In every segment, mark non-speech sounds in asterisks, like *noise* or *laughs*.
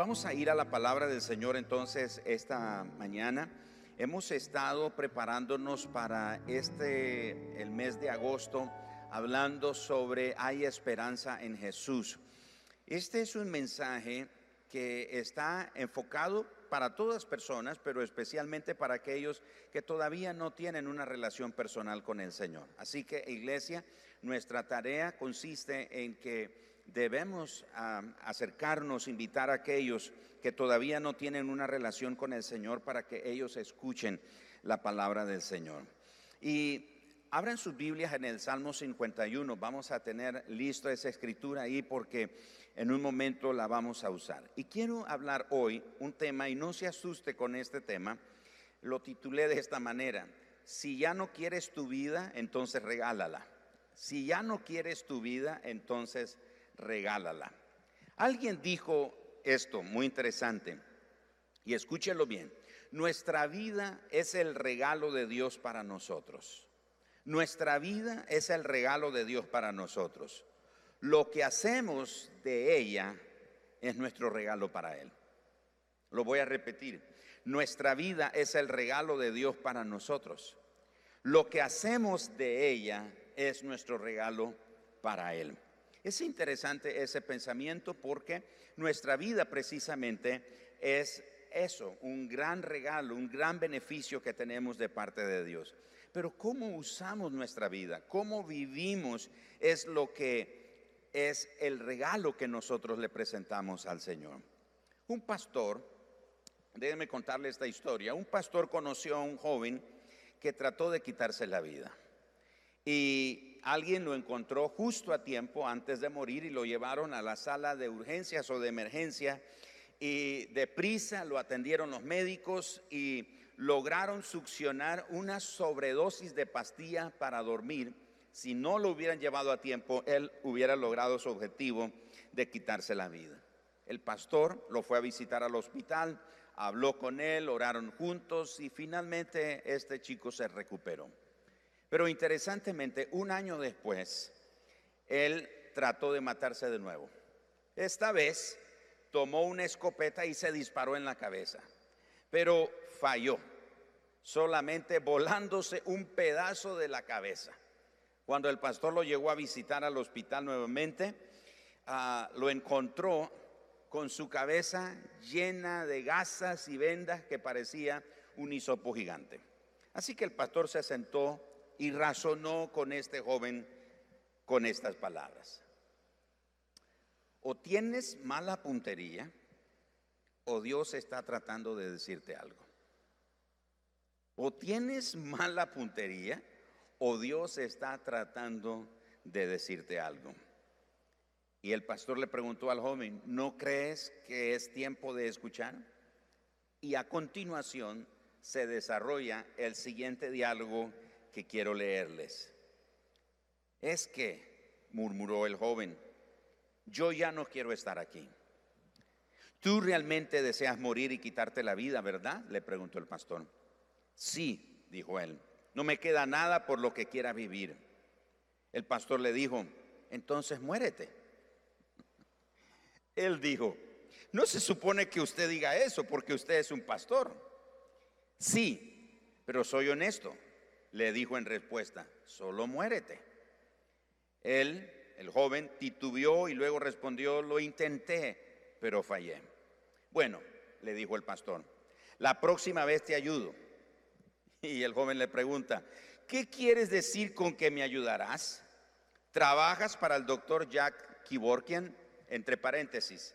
Vamos a ir a la palabra del Señor entonces esta mañana. Hemos estado preparándonos para este, el mes de agosto, hablando sobre hay esperanza en Jesús. Este es un mensaje que está enfocado para todas personas, pero especialmente para aquellos que todavía no tienen una relación personal con el Señor. Así que, iglesia, nuestra tarea consiste en que debemos acercarnos, invitar a aquellos que todavía no tienen una relación con el Señor para que ellos escuchen la palabra del Señor. Y abran sus Biblias en el Salmo 51. Vamos a tener listo esa escritura ahí porque en un momento la vamos a usar. Y quiero hablar hoy un tema, y no se asuste con este tema, lo titulé de esta manera. Si ya no quieres tu vida, entonces regálala. Si ya no quieres tu vida, entonces regálala. Alguien dijo esto muy interesante y escúchelo bien. Nuestra vida es el regalo de Dios para nosotros. Nuestra vida es el regalo de Dios para nosotros. Lo que hacemos de ella es nuestro regalo para Él. Lo voy a repetir. Nuestra vida es el regalo de Dios para nosotros. Lo que hacemos de ella es nuestro regalo para Él. Es interesante ese pensamiento porque nuestra vida precisamente es eso, un gran regalo, un gran beneficio que tenemos de parte de Dios. Pero cómo usamos nuestra vida, cómo vivimos es lo que es el regalo que nosotros le presentamos al Señor. Un pastor, déjenme contarle esta historia, un pastor conoció a un joven que trató de quitarse la vida. Y alguien lo encontró justo a tiempo antes de morir y lo llevaron a la sala de urgencias o de emergencia y deprisa lo atendieron los médicos y lograron succionar una sobredosis de pastilla para dormir. Si no lo hubieran llevado a tiempo, él hubiera logrado su objetivo de quitarse la vida. El pastor lo fue a visitar al hospital, habló con él, oraron juntos y finalmente este chico se recuperó. Pero interesantemente, un año después, él trató de matarse de nuevo. Esta vez tomó una escopeta y se disparó en la cabeza, pero falló, solamente volándose un pedazo de la cabeza. Cuando el pastor lo llegó a visitar al hospital nuevamente, ah, lo encontró con su cabeza llena de gasas y vendas que parecía un hisopo gigante. Así que el pastor se sentó y razonó con este joven con estas palabras. O tienes mala puntería o Dios está tratando de decirte algo. O tienes mala puntería o Dios está tratando de decirte algo. Y el pastor le preguntó al joven, ¿no crees que es tiempo de escuchar? Y a continuación se desarrolla el siguiente diálogo que quiero leerles. Es que, murmuró el joven, yo ya no quiero estar aquí. ¿Tú realmente deseas morir y quitarte la vida, verdad? Le preguntó el pastor. Sí, dijo él, no me queda nada por lo que quiera vivir. El pastor le dijo, entonces muérete. Él dijo, no se supone que usted diga eso porque usted es un pastor. Sí, pero soy honesto le dijo en respuesta, solo muérete. Él, el joven, titubeó y luego respondió, lo intenté, pero fallé. Bueno, le dijo el pastor, la próxima vez te ayudo. Y el joven le pregunta, ¿qué quieres decir con que me ayudarás? ¿Trabajas para el doctor Jack Kiborkian? Entre paréntesis,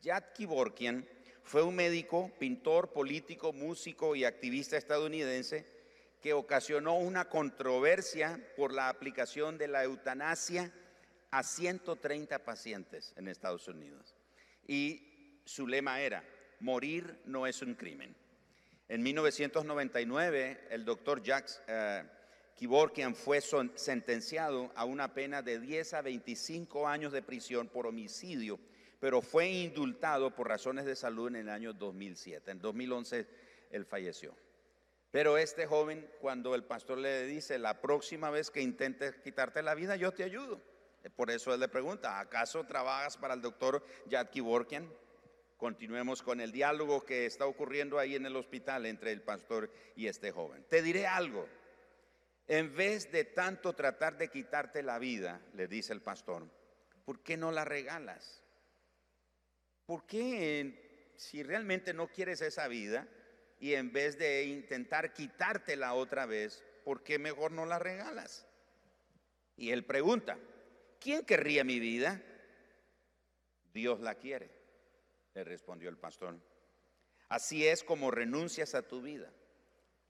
Jack Kiborkian fue un médico, pintor, político, músico y activista estadounidense que ocasionó una controversia por la aplicación de la eutanasia a 130 pacientes en Estados Unidos. Y su lema era, morir no es un crimen. En 1999, el doctor Jacques eh, Kiborkian fue sentenciado a una pena de 10 a 25 años de prisión por homicidio, pero fue indultado por razones de salud en el año 2007. En 2011 él falleció. Pero este joven, cuando el pastor le dice, la próxima vez que intentes quitarte la vida, yo te ayudo. Por eso él le pregunta, ¿acaso trabajas para el doctor Jad Kiborkian? continuemos con el diálogo que está ocurriendo ahí en el hospital entre el pastor y este joven. Te diré algo. En vez de tanto tratar de quitarte la vida, le dice el pastor, ¿por qué no la regalas? ¿Por qué si realmente no quieres esa vida y en vez de intentar quitártela otra vez, ¿por qué mejor no la regalas? Y él pregunta, ¿quién querría mi vida? Dios la quiere, le respondió el pastor. Así es como renuncias a tu vida.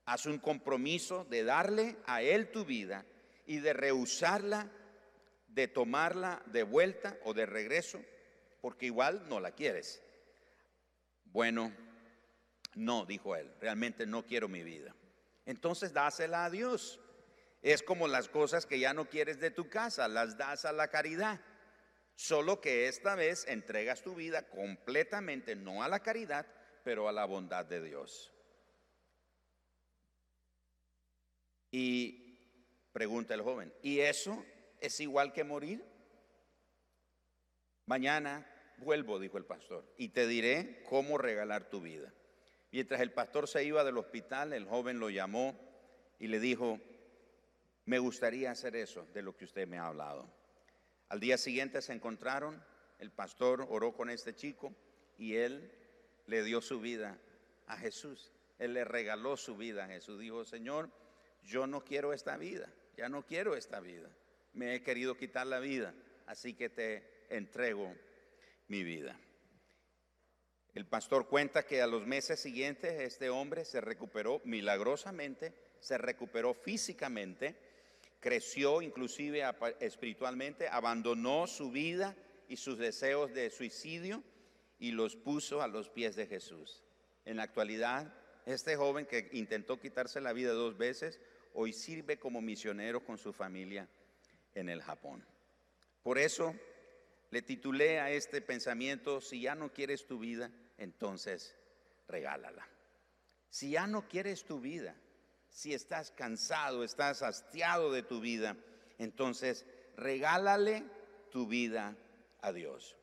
Haz un compromiso de darle a Él tu vida y de rehusarla, de tomarla de vuelta o de regreso, porque igual no la quieres. Bueno, no, dijo él, realmente no quiero mi vida. Entonces dásela a Dios. Es como las cosas que ya no quieres de tu casa, las das a la caridad. Solo que esta vez entregas tu vida completamente, no a la caridad, pero a la bondad de Dios. Y pregunta el joven, ¿y eso es igual que morir? Mañana vuelvo, dijo el pastor, y te diré cómo regalar tu vida. Mientras el pastor se iba del hospital, el joven lo llamó y le dijo, me gustaría hacer eso de lo que usted me ha hablado. Al día siguiente se encontraron, el pastor oró con este chico y él le dio su vida a Jesús. Él le regaló su vida a Jesús. Dijo, Señor, yo no quiero esta vida, ya no quiero esta vida. Me he querido quitar la vida, así que te entrego mi vida. El pastor cuenta que a los meses siguientes este hombre se recuperó milagrosamente, se recuperó físicamente, creció inclusive espiritualmente, abandonó su vida y sus deseos de suicidio y los puso a los pies de Jesús. En la actualidad, este joven que intentó quitarse la vida dos veces, hoy sirve como misionero con su familia en el Japón. Por eso le titulé a este pensamiento, si ya no quieres tu vida, entonces regálala. Si ya no quieres tu vida, si estás cansado, estás hastiado de tu vida, entonces regálale tu vida a Dios.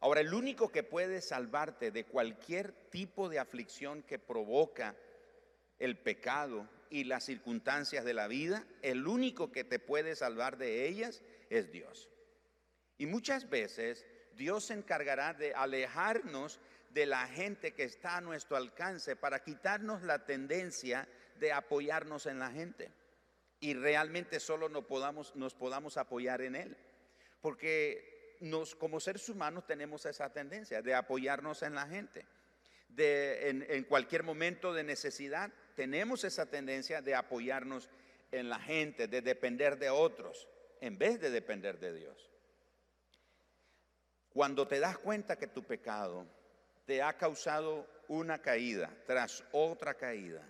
Ahora, el único que puede salvarte de cualquier tipo de aflicción que provoca el pecado y las circunstancias de la vida, el único que te puede salvar de ellas es Dios. Y muchas veces Dios se encargará de alejarnos de la gente que está a nuestro alcance para quitarnos la tendencia de apoyarnos en la gente y realmente solo nos podamos, nos podamos apoyar en Él. Porque nos, como seres humanos tenemos esa tendencia de apoyarnos en la gente. De, en, en cualquier momento de necesidad tenemos esa tendencia de apoyarnos en la gente, de depender de otros, en vez de depender de Dios. Cuando te das cuenta que tu pecado te ha causado una caída tras otra caída,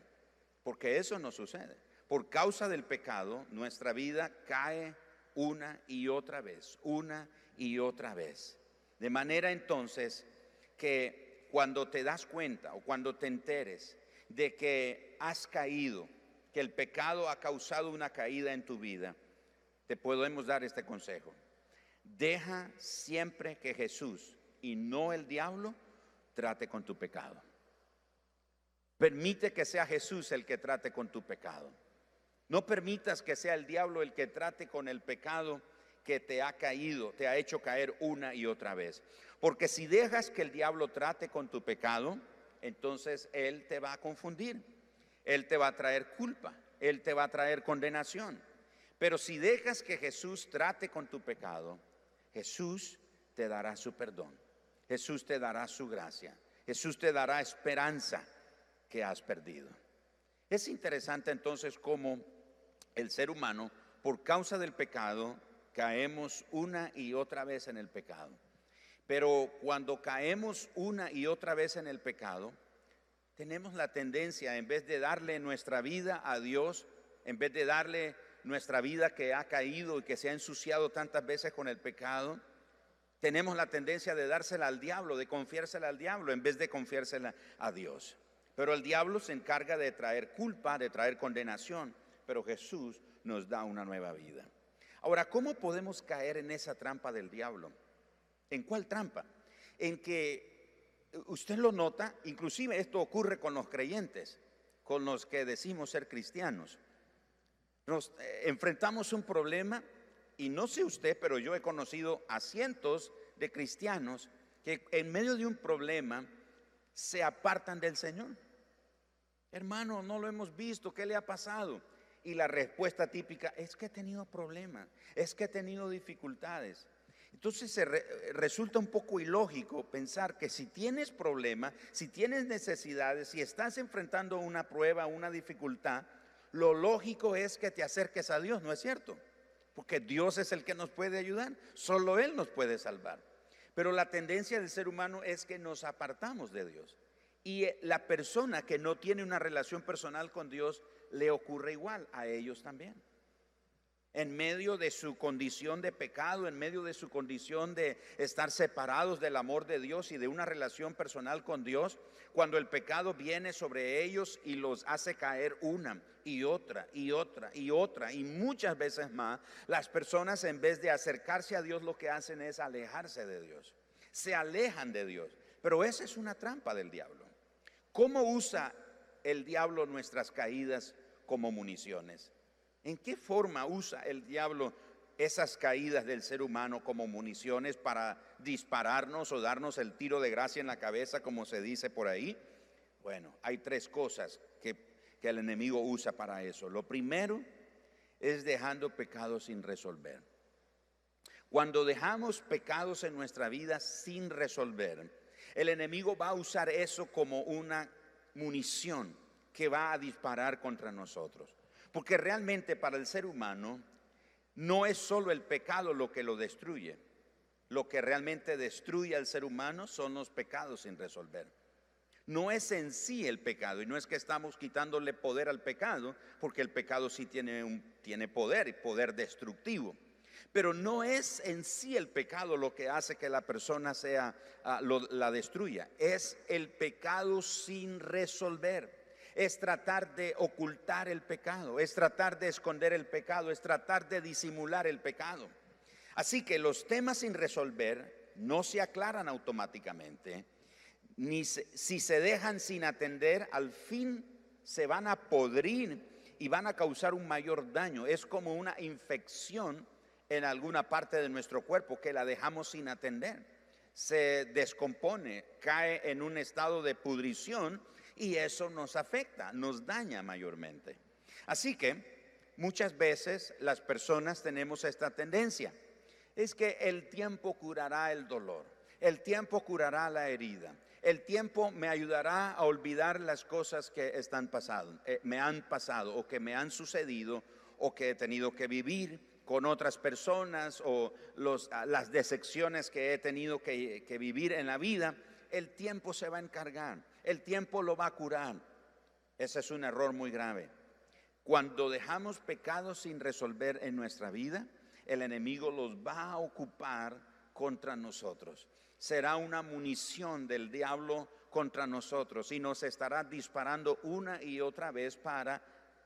porque eso no sucede. Por causa del pecado, nuestra vida cae una y otra vez, una y otra vez. De manera entonces que cuando te das cuenta o cuando te enteres de que has caído, que el pecado ha causado una caída en tu vida, te podemos dar este consejo. Deja siempre que Jesús y no el diablo trate con tu pecado. Permite que sea Jesús el que trate con tu pecado. No permitas que sea el diablo el que trate con el pecado que te ha caído, te ha hecho caer una y otra vez. Porque si dejas que el diablo trate con tu pecado, entonces él te va a confundir. Él te va a traer culpa, él te va a traer condenación. Pero si dejas que Jesús trate con tu pecado, Jesús te dará su perdón. Jesús te dará su gracia. Jesús te dará esperanza que has perdido. Es interesante entonces cómo el ser humano, por causa del pecado, caemos una y otra vez en el pecado. Pero cuando caemos una y otra vez en el pecado, tenemos la tendencia, en vez de darle nuestra vida a Dios, en vez de darle nuestra vida que ha caído y que se ha ensuciado tantas veces con el pecado, tenemos la tendencia de dársela al diablo, de confiársela al diablo, en vez de confiársela a Dios. Pero el diablo se encarga de traer culpa, de traer condenación, pero Jesús nos da una nueva vida. Ahora, ¿cómo podemos caer en esa trampa del diablo? ¿En cuál trampa? En que usted lo nota, inclusive esto ocurre con los creyentes, con los que decimos ser cristianos. Nos eh, enfrentamos un problema y no sé usted, pero yo he conocido a cientos de cristianos que en medio de un problema se apartan del Señor. Hermano, no lo hemos visto, ¿qué le ha pasado? Y la respuesta típica es que he tenido problemas, es que he tenido dificultades. Entonces resulta un poco ilógico pensar que si tienes problemas, si tienes necesidades, si estás enfrentando una prueba, una dificultad, lo lógico es que te acerques a Dios, ¿no es cierto? Porque Dios es el que nos puede ayudar, solo Él nos puede salvar. Pero la tendencia del ser humano es que nos apartamos de Dios. Y eh, la persona que no tiene una relación personal con Dios le ocurre igual a ellos también en medio de su condición de pecado, en medio de su condición de estar separados del amor de Dios y de una relación personal con Dios, cuando el pecado viene sobre ellos y los hace caer una y otra y otra y otra y muchas veces más, las personas en vez de acercarse a Dios lo que hacen es alejarse de Dios, se alejan de Dios. Pero esa es una trampa del diablo. ¿Cómo usa el diablo nuestras caídas como municiones? ¿En qué forma usa el diablo esas caídas del ser humano como municiones para dispararnos o darnos el tiro de gracia en la cabeza, como se dice por ahí? Bueno, hay tres cosas que, el enemigo usa para eso. Lo primero es dejando pecados sin resolver. Cuando dejamos pecados en nuestra vida sin resolver, el enemigo va a usar eso como una munición que va a disparar contra nosotros. Porque realmente para el ser humano no es solo el pecado lo que lo destruye. Lo que realmente destruye al ser humano son los pecados sin resolver. No es en sí el pecado y no es que estamos quitándole poder al pecado, porque el pecado sí tiene, un, tiene poder y poder destructivo. Pero no es en sí el pecado lo que hace que la persona sea ah, la destruya, es el pecado sin resolver es tratar de ocultar el pecado, es tratar de esconder el pecado, es tratar de disimular el pecado. Así que los temas sin resolver no se aclaran automáticamente, ni si se dejan sin atender, al fin se van a podrir y van a causar un mayor daño. Es como una infección en alguna parte de nuestro cuerpo que la dejamos sin atender. Se descompone, cae en un estado de pudrición y eso nos afecta, nos daña mayormente. Así que muchas veces las personas tenemos esta tendencia. Es que el tiempo curará el dolor, el tiempo curará la herida, el tiempo me ayudará a olvidar las cosas que están pasando, eh, me han pasado o que me han sucedido o que he tenido que vivir con otras personas o las decepciones que he tenido que vivir en la vida. El tiempo se va a encargar el tiempo lo va a curar. Ese es un error muy grave. Cuando dejamos pecados sin resolver en nuestra vida, el enemigo los va a ocupar contra nosotros. Será una munición del diablo contra nosotros y nos estará disparando una y otra vez para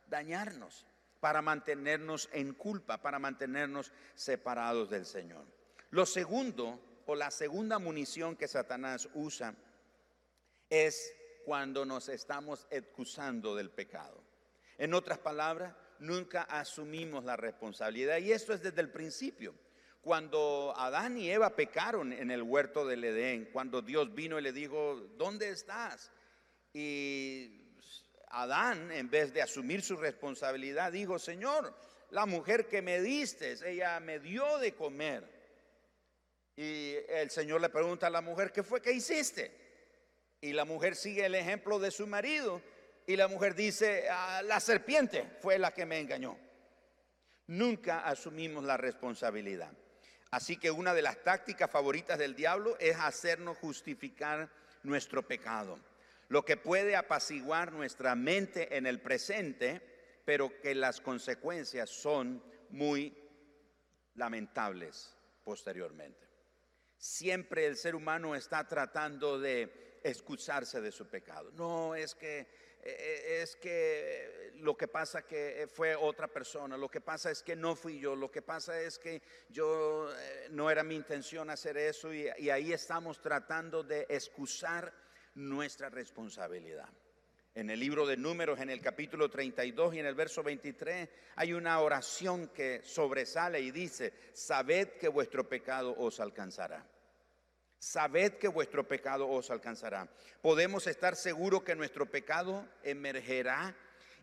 dañarnos, para mantenernos en culpa, para mantenernos separados del Señor. Lo segundo, o la segunda munición que Satanás usa, es cuando nos estamos excusando del pecado. En otras palabras, nunca asumimos la responsabilidad. Y esto es desde el principio. Cuando Adán y Eva pecaron en el huerto del Edén, cuando Dios vino y le dijo, ¿dónde estás? Y Adán, en vez de asumir su responsabilidad, dijo, Señor, la mujer que me diste, ella me dio de comer. Y el Señor le pregunta a la mujer, ¿qué fue que hiciste? Y la mujer sigue el ejemplo de su marido y la mujer dice, ah, la serpiente fue la que me engañó. Nunca asumimos la responsabilidad. Así que una de las tácticas favoritas del diablo es hacernos justificar nuestro pecado, lo que puede apaciguar nuestra mente en el presente, pero que las consecuencias son muy lamentables posteriormente. Siempre el ser humano está tratando de excusarse de su pecado. No, es que eh, eh, es que lo que pasa que fue otra persona, lo que pasa es que no fui yo, lo que pasa es que yo eh, no era mi intención hacer eso y, y ahí estamos tratando de excusar nuestra responsabilidad. En el libro de números, en el capítulo 32 y en el verso 23, hay una oración que sobresale y dice, sabed que vuestro pecado os alcanzará. Sabed que vuestro pecado os alcanzará. Podemos estar seguros que nuestro pecado emergerá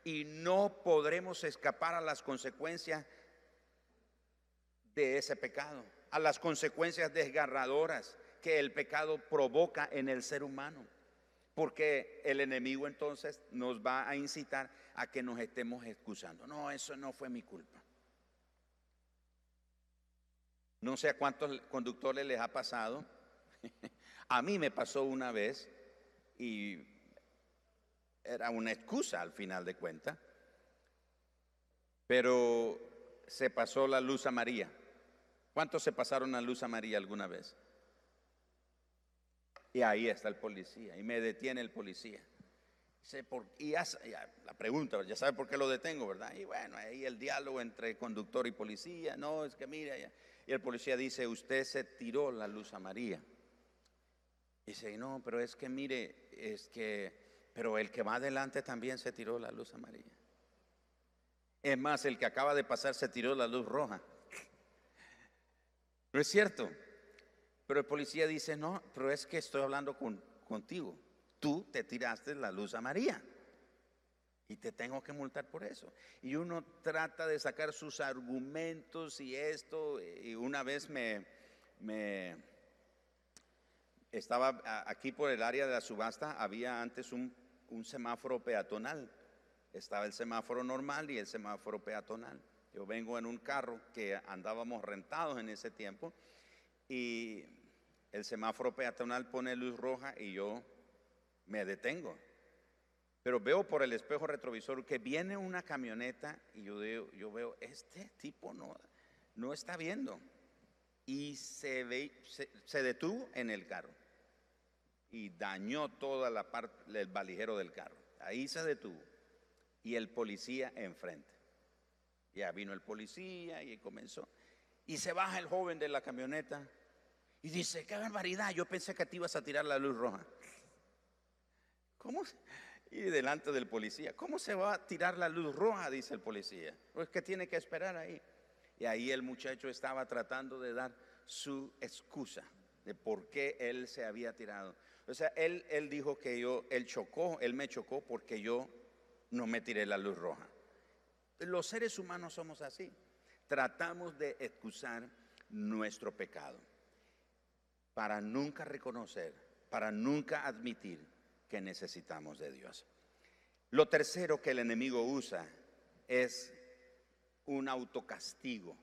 y no podremos escapar a las consecuencias de ese pecado, a las consecuencias desgarradoras que el pecado provoca en el ser humano. Porque el enemigo entonces nos va a incitar a que nos estemos excusando. No, eso no fue mi culpa. No sé a cuántos conductores les ha pasado *laughs* A mí me pasó una vez y era una excusa al final de cuentas, pero se pasó la luz a María. ¿Cuántos se pasaron la luz a María alguna vez? Y ahí está el policía, y me detiene el policía. y la pregunta, ya sabe por qué lo detengo, ¿verdad? Y bueno, ahí el diálogo entre conductor y policía, no, es que mira, y el policía dice, usted se tiró la luz a María. Dice, no, pero es que mire, es que, pero el que va adelante también se tiró la luz amarilla. Es más, el que acaba de pasar se tiró la luz roja. No es cierto. Pero el policía dice, no, pero es que estoy hablando con, contigo. Tú te tiraste la luz amarilla. Y te tengo que multar por eso. Y uno trata de sacar sus argumentos y esto. Y una vez me, me estaba aquí por el área de la subasta, había antes un, semáforo peatonal. Estaba el semáforo normal y el semáforo peatonal. Yo vengo en un carro que andábamos rentados en ese tiempo y el semáforo peatonal pone luz roja y yo me detengo. Pero veo por el espejo retrovisor que viene una camioneta y yo, veo, yo veo, este tipo no, no está viendo. Y se, ve, se detuvo en el carro y dañó toda la parte del valijero del carro. Ahí se detuvo. Y el policía enfrente. Ya vino el policía y comenzó. Y se baja el joven de la camioneta y dice, qué barbaridad, yo pensé que te ibas a tirar la luz roja. ¿Cómo? Y delante del policía, ¿cómo se va a tirar la luz roja? Dice el policía. Pues que tiene que esperar ahí. Y ahí el muchacho estaba tratando de dar su excusa de por qué él se había tirado. O sea, él, él dijo que yo, él chocó, él me chocó porque yo no me tiré la luz roja. Los seres humanos somos así. Tratamos de excusar nuestro pecado para nunca reconocer, para nunca admitir que necesitamos de Dios. Lo tercero que el enemigo usa es un autocastigo,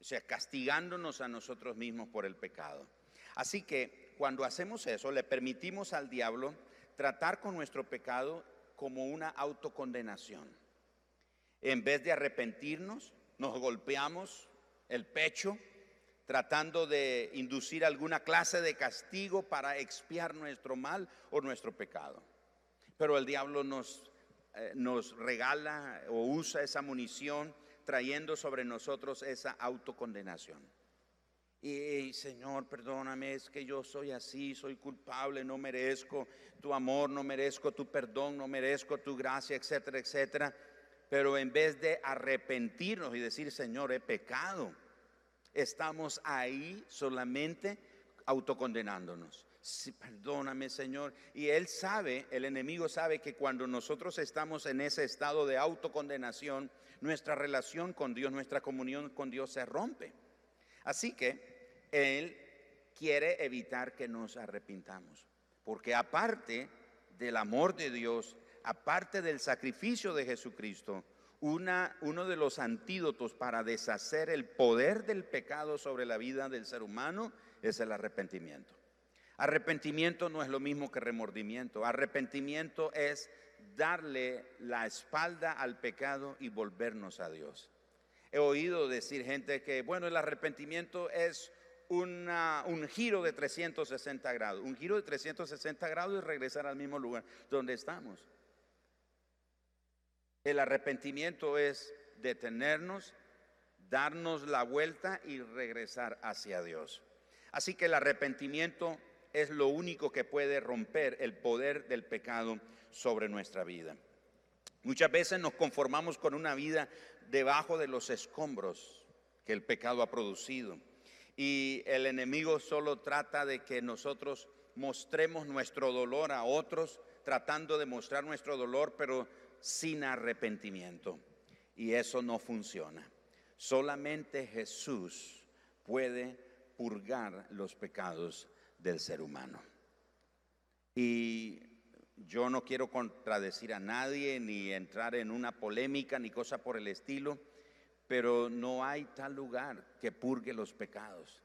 o sea, castigándonos a nosotros mismos por el pecado. Así que cuando hacemos eso, le permitimos al diablo tratar con nuestro pecado como una autocondenación. En vez de arrepentirnos, nos golpeamos el pecho tratando de inducir alguna clase de castigo para expiar nuestro mal o nuestro pecado. Pero el diablo nos, eh, nos regala o usa esa munición trayendo sobre nosotros esa autocondenación. Y Señor, perdóname, es que yo soy así, soy culpable, no merezco tu amor, no merezco tu perdón, no merezco tu gracia, etcétera, etcétera. Pero en vez de arrepentirnos y decir, Señor, he pecado, estamos ahí solamente autocondenándonos. Perdóname, Señor. Y Él sabe, el enemigo sabe que cuando nosotros estamos en ese estado de autocondenación, nuestra relación con Dios, nuestra comunión con Dios se rompe. Así que él quiere evitar que nos arrepintamos. Porque aparte del amor de Dios, aparte del sacrificio de Jesucristo, una, uno de los antídotos para deshacer el poder del pecado sobre la vida del ser humano es el arrepentimiento. Arrepentimiento no es lo mismo que remordimiento. Arrepentimiento es darle la espalda al pecado y volvernos a Dios. He oído decir gente que, bueno, el arrepentimiento es un giro de 360 grados. Un giro de 360 grados y regresar al mismo lugar donde estamos. El arrepentimiento es detenernos, darnos la vuelta y regresar hacia Dios. Así que el arrepentimiento es lo único que puede romper el poder del pecado sobre nuestra vida. Muchas veces nos conformamos con una vida debajo de los escombros que el pecado ha producido. Y el enemigo solo trata de que nosotros mostremos nuestro dolor a otros, tratando de mostrar nuestro dolor, pero sin arrepentimiento. Y eso no funciona. Solamente Jesús puede purgar los pecados del ser humano. Y yo no quiero contradecir a nadie, ni entrar en una polémica, ni cosa por el estilo pero no hay tal lugar que purgue los pecados.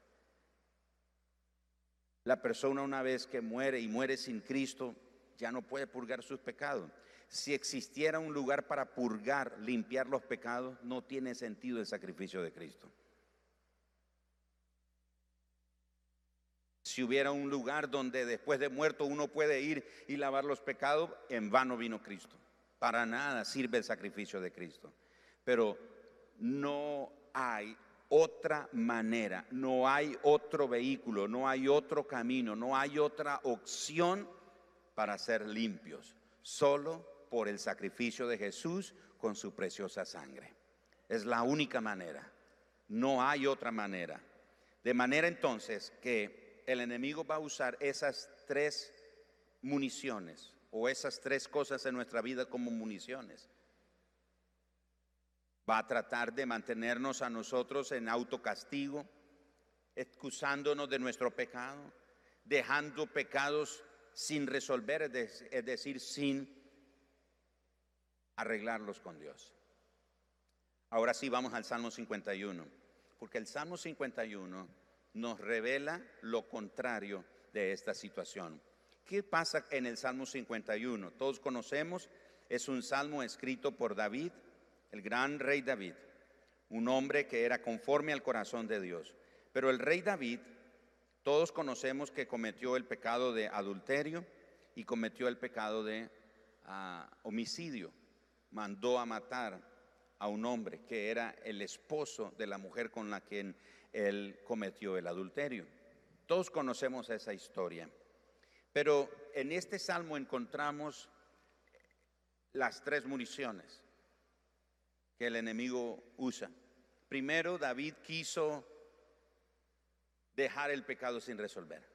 La persona una vez que muere y muere sin Cristo, ya no puede purgar sus pecados. Si existiera un lugar para purgar, limpiar los pecados, no tiene sentido el sacrificio de Cristo. Si hubiera un lugar donde después de muerto uno puede ir y lavar los pecados, en vano vino Cristo. Para nada sirve el sacrificio de Cristo. Pero no hay otra manera, no hay otro vehículo, no hay otro camino, no hay otra opción para ser limpios, solo por el sacrificio de Jesús con su preciosa sangre. Es la única manera, no hay otra manera. De manera entonces que el enemigo va a usar esas tres municiones o esas tres cosas en nuestra vida como municiones va a tratar de mantenernos a nosotros en autocastigo, excusándonos de nuestro pecado, dejando pecados sin resolver, es decir, sin arreglarlos con Dios. Ahora sí vamos al Salmo 51, porque el Salmo 51 nos revela lo contrario de esta situación. ¿Qué pasa en el Salmo 51? Todos conocemos, es un salmo escrito por David el gran rey David, un hombre que era conforme al corazón de Dios. Pero el rey David, todos conocemos que cometió el pecado de adulterio y cometió el pecado de ah, homicidio. Mandó a matar a un hombre que era el esposo de la mujer con la que él cometió el adulterio. Todos conocemos esa historia. Pero en este salmo encontramos las tres municiones que el enemigo usa. Primero, David quiso dejar el pecado sin resolver.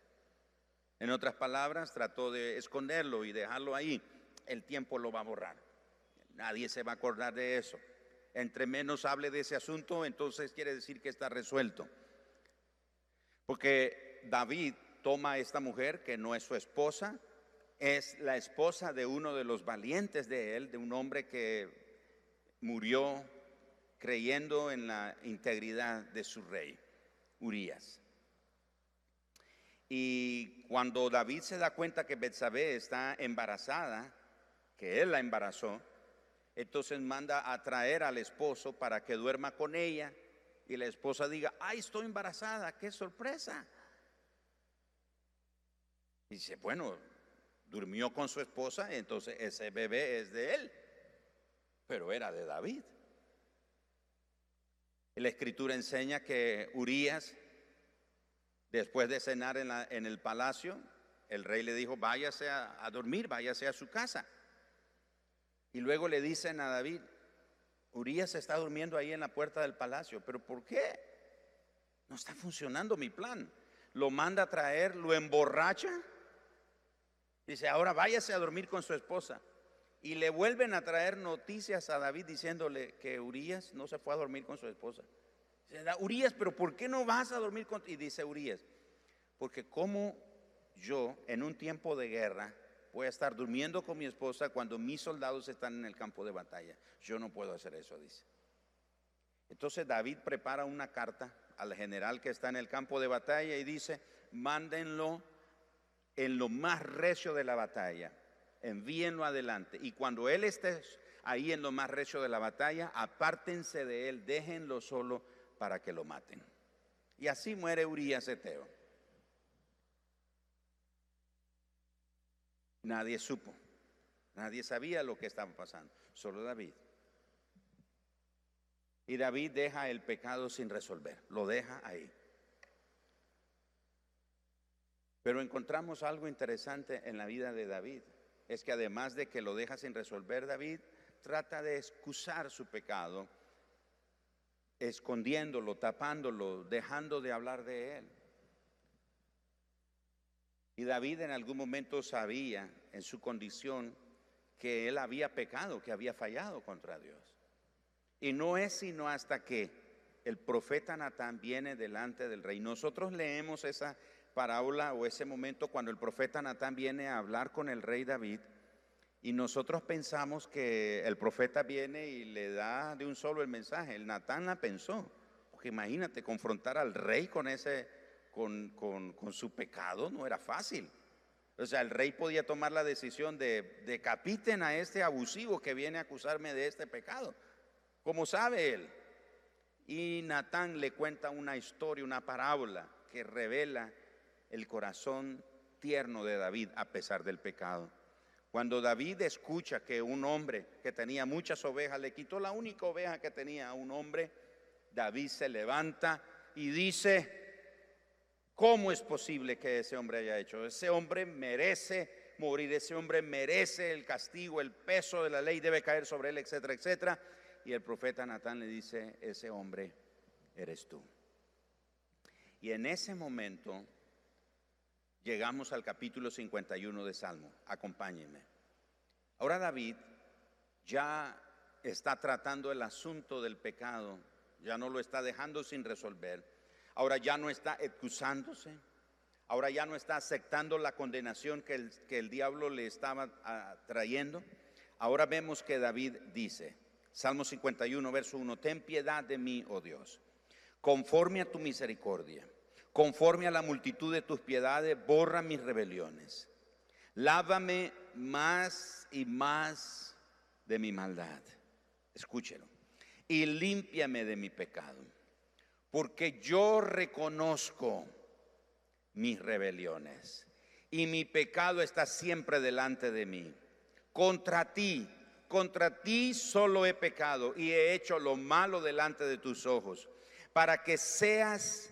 En otras palabras, trató de esconderlo y dejarlo ahí. El tiempo lo va a borrar. Nadie se va a acordar de eso. Entre menos hable de ese asunto, entonces quiere decir que está resuelto. Porque David toma a esta mujer que no es su esposa, es la esposa de uno de los valientes de él, de un hombre que murió creyendo en la integridad de su rey, Urias. Y cuando David se da cuenta que Betsabé está embarazada, que él la embarazó, entonces manda a traer al esposo para que duerma con ella y la esposa diga, ay, estoy embarazada, qué sorpresa. Y dice, bueno, durmió con su esposa, entonces ese bebé es de él pero era de David. La escritura enseña que Urias, después de cenar en, el palacio, el rey le dijo, váyase a, a dormir, váyase a su casa. Y luego le dicen a David, Urias está durmiendo ahí en la puerta del palacio, pero ¿por qué? No está funcionando mi plan. Lo manda a traer, lo emborracha. Dice, ahora váyase a dormir con su esposa. Y le vuelven a traer noticias a David diciéndole que Urias no se fue a dormir con su esposa. Urias, pero ¿por qué no vas a dormir con... Y dice Urias, porque como yo en un tiempo de guerra voy a estar durmiendo con mi esposa cuando mis soldados están en el campo de batalla. Yo no puedo hacer eso, dice. Entonces David prepara una carta al general que está en el campo de batalla y dice, mándenlo en lo más recio de la batalla envíenlo adelante. Y cuando Él esté ahí en lo más recio de la batalla, apártense de Él, déjenlo solo para que lo maten. Y así muere Urias Eteo. Nadie supo, nadie sabía lo que estaba pasando, solo David. Y David deja el pecado sin resolver, lo deja ahí. Pero encontramos algo interesante en la vida de David. Es que además de que lo deja sin resolver, David trata de excusar su pecado, escondiéndolo, tapándolo, dejando de hablar de él. Y David en algún momento sabía en su condición que él había pecado, que había fallado contra Dios. Y no es sino hasta que el profeta Natán viene delante del rey. Nosotros leemos esa parábola o ese momento cuando el profeta Natán viene a hablar con el rey David y nosotros pensamos que el profeta viene y le da de un solo el mensaje. El Natán la pensó. Porque imagínate, confrontar al rey con ese, con, con, su pecado no era fácil. O sea, el rey podía tomar la decisión de decapiten a este abusivo que viene a acusarme de este pecado. Como sabe él. Y Natán le cuenta una historia, una parábola que revela el corazón tierno de David a pesar del pecado. Cuando David escucha que un hombre que tenía muchas ovejas le quitó la única oveja que tenía a un hombre, David se levanta y dice, ¿cómo es posible que ese hombre haya hecho? Ese hombre merece morir, ese hombre merece el castigo, el peso de la ley debe caer sobre él, etcétera, etcétera. Y el profeta Natán le dice, ese hombre eres tú. Y en ese momento llegamos al capítulo 51 de Salmo. Acompáñenme. Ahora David ya está tratando el asunto del pecado, ya no lo está dejando sin resolver. Ahora ya no está excusándose, ahora ya no está aceptando la condenación que el, que el diablo le estaba ah, trayendo. Ahora vemos que David dice, Salmo 51, verso 1, ten piedad de mí, oh Dios, conforme a tu misericordia Conforme a la multitud de tus piedades, borra mis rebeliones. Lávame más y más de mi maldad. Escúchelo. Y límpiame de mi pecado. Porque yo reconozco mis rebeliones. Y mi pecado está siempre delante de mí. Contra ti, contra ti solo he pecado y he hecho lo malo delante de tus ojos. Para que seas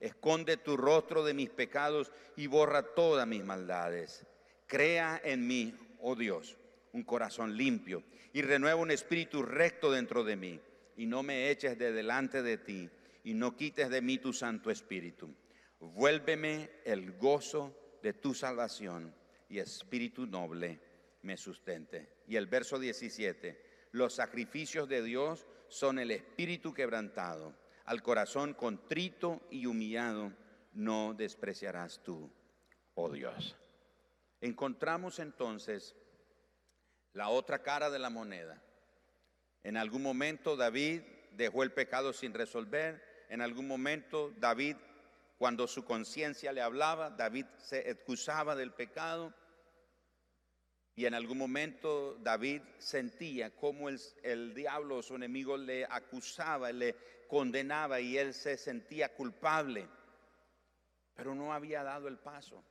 Esconde tu rostro de mis pecados y borra todas mis maldades. Crea en mí, oh Dios, un corazón limpio y renueva un espíritu recto dentro de mí. Y no me eches de delante de ti y no quites de mí tu Santo Espíritu. Vuélveme el gozo de tu salvación y espíritu noble me sustente. Y el verso 17, los sacrificios de Dios son el espíritu quebrantado al corazón contrito y humillado no despreciarás tú, oh Dios. Encontramos entonces la otra cara de la moneda. En algún momento David dejó el pecado sin resolver. En algún momento David, cuando su conciencia le hablaba, David se excusaba del pecado. Y en algún momento David sentía como el, el diablo, su enemigo, le acusaba, le condenaba y él se sentía culpable, pero no había dado el paso.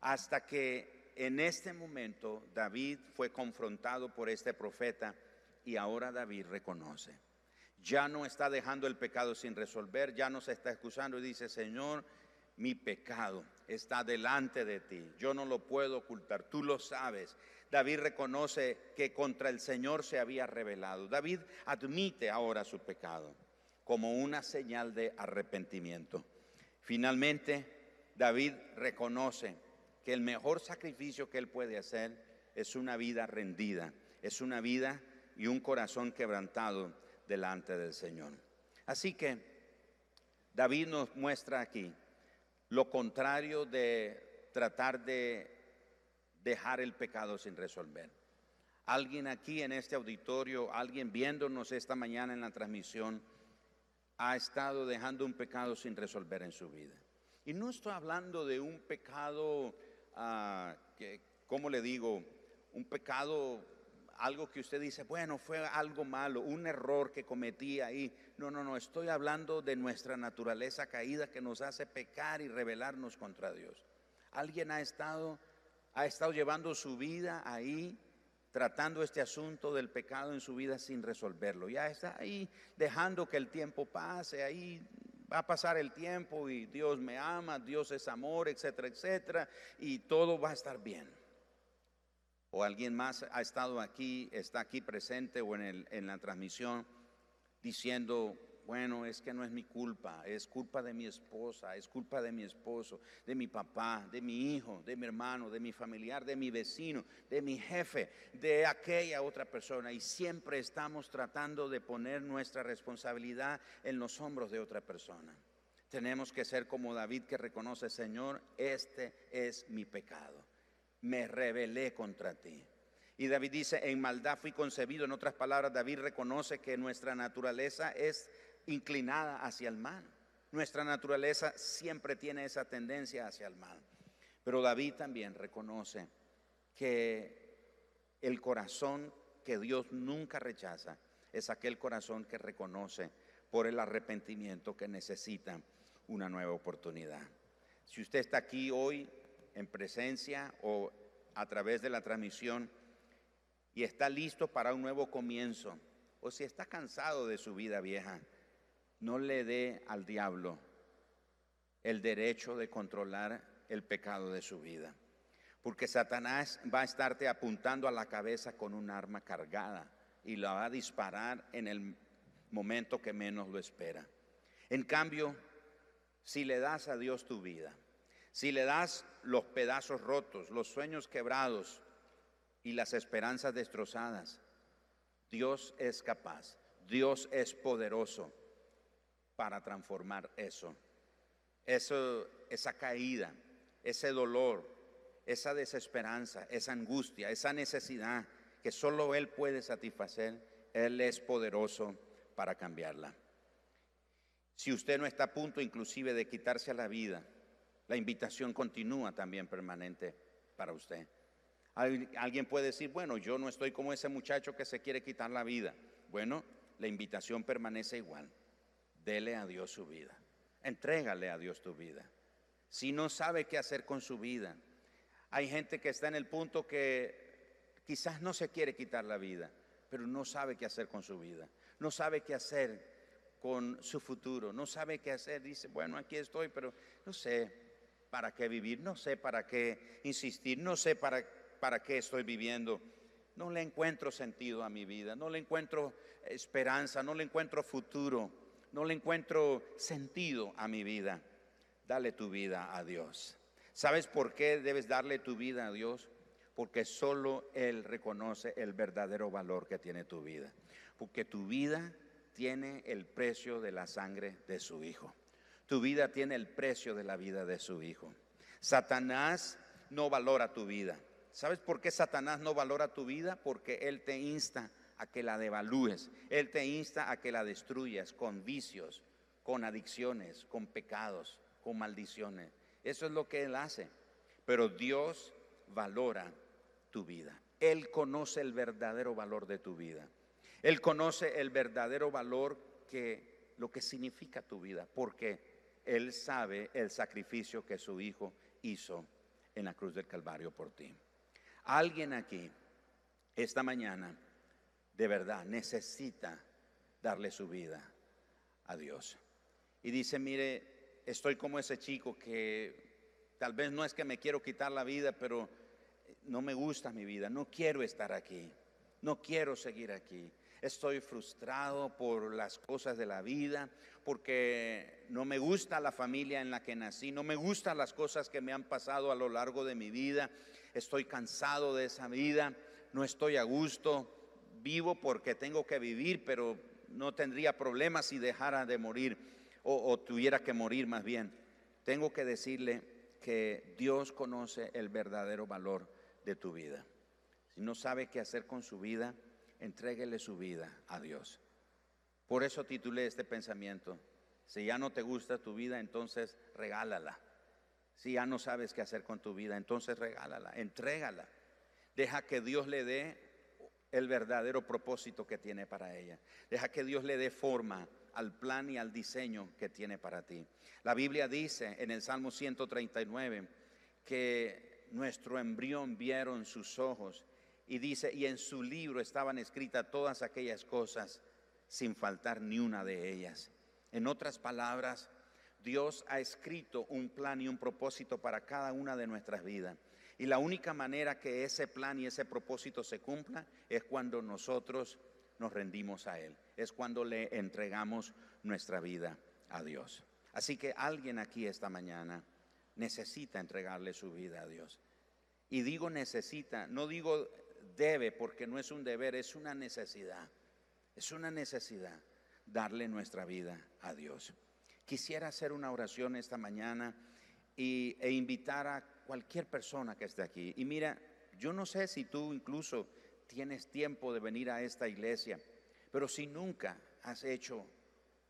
Hasta que en este momento David fue confrontado por este profeta y ahora David reconoce. Ya no está dejando el pecado sin resolver, ya no se está excusando y dice, Señor, mi pecado está delante de ti, yo no lo puedo ocultar, tú lo sabes. David reconoce que contra el Señor se había revelado. David admite ahora su pecado como una señal de arrepentimiento. Finalmente, David reconoce que el mejor sacrificio que él puede hacer es una vida rendida, es una vida y un corazón quebrantado delante del Señor. Así que David nos muestra aquí lo contrario de tratar de dejar el pecado sin resolver. Alguien aquí en este auditorio, alguien viéndonos esta mañana en la transmisión, ha estado dejando un pecado sin resolver en su vida. Y no estoy hablando de un pecado, ah, que, ¿cómo le digo? Un pecado, algo que usted dice, bueno, fue algo malo, un error que cometí ahí. No, no, no, estoy hablando de nuestra naturaleza caída que nos hace pecar y rebelarnos contra Dios. Alguien ha estado, ha estado llevando su vida ahí tratando este asunto del pecado en su vida sin resolverlo. Ya está ahí dejando que el tiempo pase, ahí va a pasar el tiempo y Dios me ama, Dios es amor, etcétera, etcétera, y todo va a estar bien. O alguien más ha estado aquí, está aquí presente o en, en la transmisión diciendo, bueno, es que no es mi culpa, es culpa de mi esposa, es culpa de mi esposo, de mi papá, de mi hijo, de mi hermano, de mi familiar, de mi vecino, de mi jefe, de aquella otra persona. Y siempre estamos tratando de poner nuestra responsabilidad en los hombros de otra persona. Tenemos que ser como David que reconoce, Señor, este es mi pecado. Me rebelé contra ti. Y David dice, en maldad fui concebido. En otras palabras, David reconoce que nuestra naturaleza es inclinada hacia el mal. Nuestra naturaleza siempre tiene esa tendencia hacia el mal. Pero David también reconoce que el corazón que Dios nunca rechaza es aquel corazón que reconoce por el arrepentimiento que necesita una nueva oportunidad. Si usted está aquí hoy en presencia o a través de la transmisión y está listo para un nuevo comienzo, o si está cansado de su vida vieja, no le dé al diablo el derecho de controlar el pecado de su vida. Porque Satanás va a estarte apuntando a la cabeza con un arma cargada y la va a disparar en el momento que menos lo espera. En cambio, si le das a Dios tu vida, si le das los pedazos rotos, los sueños quebrados y las esperanzas destrozadas, Dios es capaz, Dios es poderoso para transformar eso. Esa caída, ese dolor, esa desesperanza, esa angustia, esa necesidad que solo Él puede satisfacer, Él es poderoso para cambiarla. Si usted no está a punto inclusive de quitarse la vida, la invitación continúa también permanente para usted. Alguien puede decir, bueno, yo no estoy como ese muchacho que se quiere quitar la vida. Bueno, la invitación permanece igual dele a Dios su vida. Entrégale a Dios tu vida. Si no sabe qué hacer con su vida, hay gente que está en el punto que quizás no se quiere quitar la vida, pero no sabe qué hacer con su vida. No sabe qué hacer con su futuro. No sabe qué hacer. Dice, bueno, aquí estoy, pero no sé para qué vivir, no sé para qué insistir, no sé para, para qué estoy viviendo. No le encuentro sentido a mi vida, no le encuentro esperanza, no le encuentro futuro no le encuentro sentido a mi vida. Dale tu vida a Dios. ¿Sabes por qué debes darle tu vida a Dios? Porque solo Él reconoce el verdadero valor que tiene tu vida. Porque tu vida tiene el precio de la sangre de su Hijo. Tu vida tiene el precio de la vida de su Hijo. Satanás no valora tu vida. ¿Sabes por qué Satanás no valora tu vida? Porque Él te insta a que la devalúes. Él te insta a que la destruyas con vicios, con adicciones, con pecados, con maldiciones. Eso es lo que Él hace. Pero Dios valora tu vida. Él conoce el verdadero valor de tu vida. Él conoce el verdadero valor que lo que significa tu vida, porque Él sabe el sacrificio que su Hijo hizo en la cruz del Calvario por ti. Alguien aquí, esta mañana, de verdad necesita darle su vida a Dios. Y dice, mire, estoy como ese chico que tal vez no es que me quiero quitar la vida, pero no me gusta mi vida, no quiero estar aquí, no quiero seguir aquí. Estoy frustrado por las cosas de la vida, porque no me gusta la familia en la que nací, no me gustan las cosas que me han pasado a lo largo de mi vida. Estoy cansado de esa vida, no estoy a gusto, vivo porque tengo que vivir, pero no tendría problemas si dejara de morir o, tuviera que morir más bien. Tengo que decirle, que Dios conoce el verdadero valor de tu vida. Si no sabe qué hacer con su vida, entréguele su vida a Dios. Por eso titulé este pensamiento. Si ya no te gusta tu vida, entonces regálala. Si ya no sabes qué hacer con tu vida, entonces regálala, entrégala. Deja que Dios le dé el verdadero propósito que tiene para ella. Deja que Dios le dé forma al plan y al diseño que tiene para ti. La Biblia dice en el Salmo 139 que nuestro embrión vieron sus ojos y dice, y en su libro estaban escritas todas aquellas cosas sin faltar ni una de ellas. En otras palabras, Dios ha escrito un plan y un propósito para cada una de nuestras vidas. Y la única manera que ese plan y ese propósito se cumpla es cuando nosotros nos rendimos a Él, es cuando le entregamos nuestra vida a Dios. Así que alguien aquí esta mañana necesita entregarle su vida a Dios. Y digo necesita, no digo debe porque no es un deber, es una necesidad. Es una necesidad darle nuestra vida a Dios. Quisiera hacer una oración esta mañana y, e invitar a cualquier persona que esté aquí. Y mira, yo no sé si tú incluso tienes tiempo de venir a esta iglesia, pero si nunca has hecho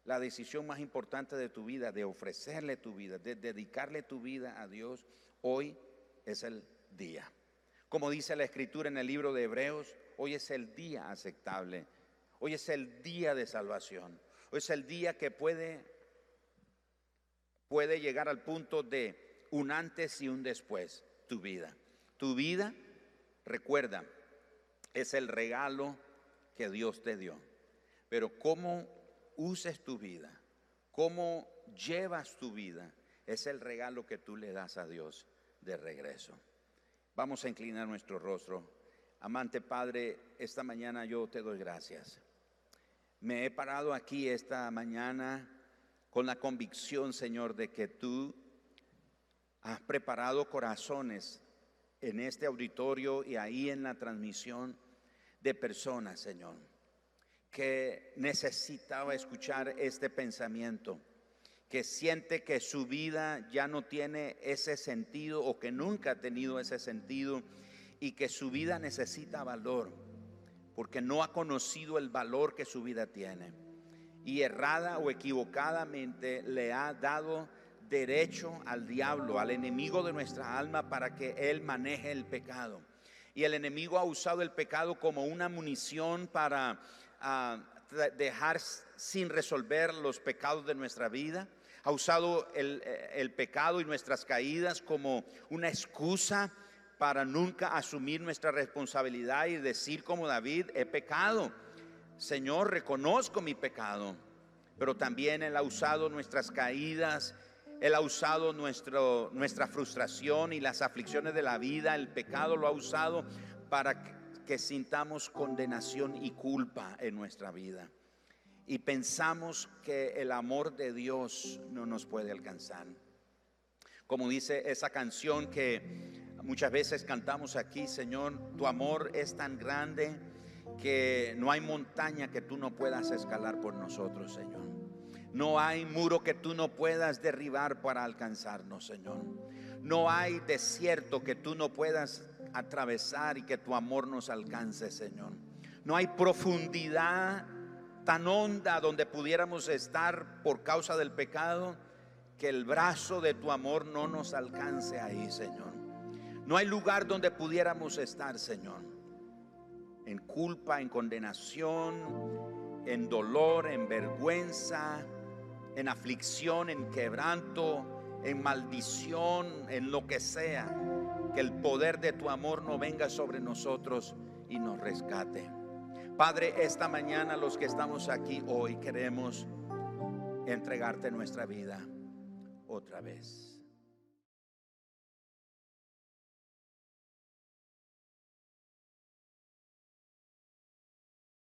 la decisión más importante de tu vida, de ofrecerle tu vida, de dedicarle tu vida a Dios, hoy es el día. Como dice la escritura en el libro de Hebreos, hoy es el día aceptable, hoy es el día de salvación, hoy es el día que puede, puede llegar al punto de un antes y un después, tu vida. Tu vida, recuerda, es el regalo que Dios te dio. Pero cómo uses tu vida, cómo llevas tu vida, es el regalo que tú le das a Dios de regreso. Vamos a inclinar nuestro rostro. Amante Padre, esta mañana yo te doy gracias. Me he parado aquí esta mañana con la convicción, Señor, de que tú has preparado corazones en este auditorio y ahí en la transmisión de personas, Señor, que necesitaba escuchar este pensamiento que siente que su vida ya no tiene ese sentido o que nunca ha tenido ese sentido y que su vida necesita valor, porque no ha conocido el valor que su vida tiene. Y errada o equivocadamente le ha dado derecho al diablo, al enemigo de nuestra alma, para que él maneje el pecado. Y el enemigo ha usado el pecado como una munición para ah, dejar sin resolver los pecados de nuestra vida ha usado eh, el, pecado y nuestras caídas como una excusa para nunca asumir nuestra responsabilidad y decir como David, he pecado. Señor, reconozco mi pecado. Pero también Él ha usado nuestras caídas, Él ha usado nuestra frustración y las aflicciones de la vida, el pecado lo ha usado para que sintamos condenación y culpa en nuestra vida y pensamos que el amor de Dios no nos puede alcanzar. Como dice esa canción que muchas veces cantamos aquí, Señor, tu amor es tan grande que no hay montaña que tú no puedas escalar por nosotros, Señor. No hay muro que tú no puedas derribar para alcanzarnos, Señor. No hay desierto que tú no puedas atravesar y que tu amor nos alcance, Señor. No hay profundidad tan honda donde pudiéramos estar por causa del pecado, que el brazo de tu amor no nos alcance ahí, Señor. No hay lugar donde pudiéramos estar, Señor. En culpa, en condenación, en dolor, en vergüenza, en aflicción, en quebranto, en maldición, en lo que sea. Que el poder de tu amor no venga sobre nosotros y nos rescate. Padre, esta mañana los que estamos aquí hoy queremos entregarte nuestra vida otra vez.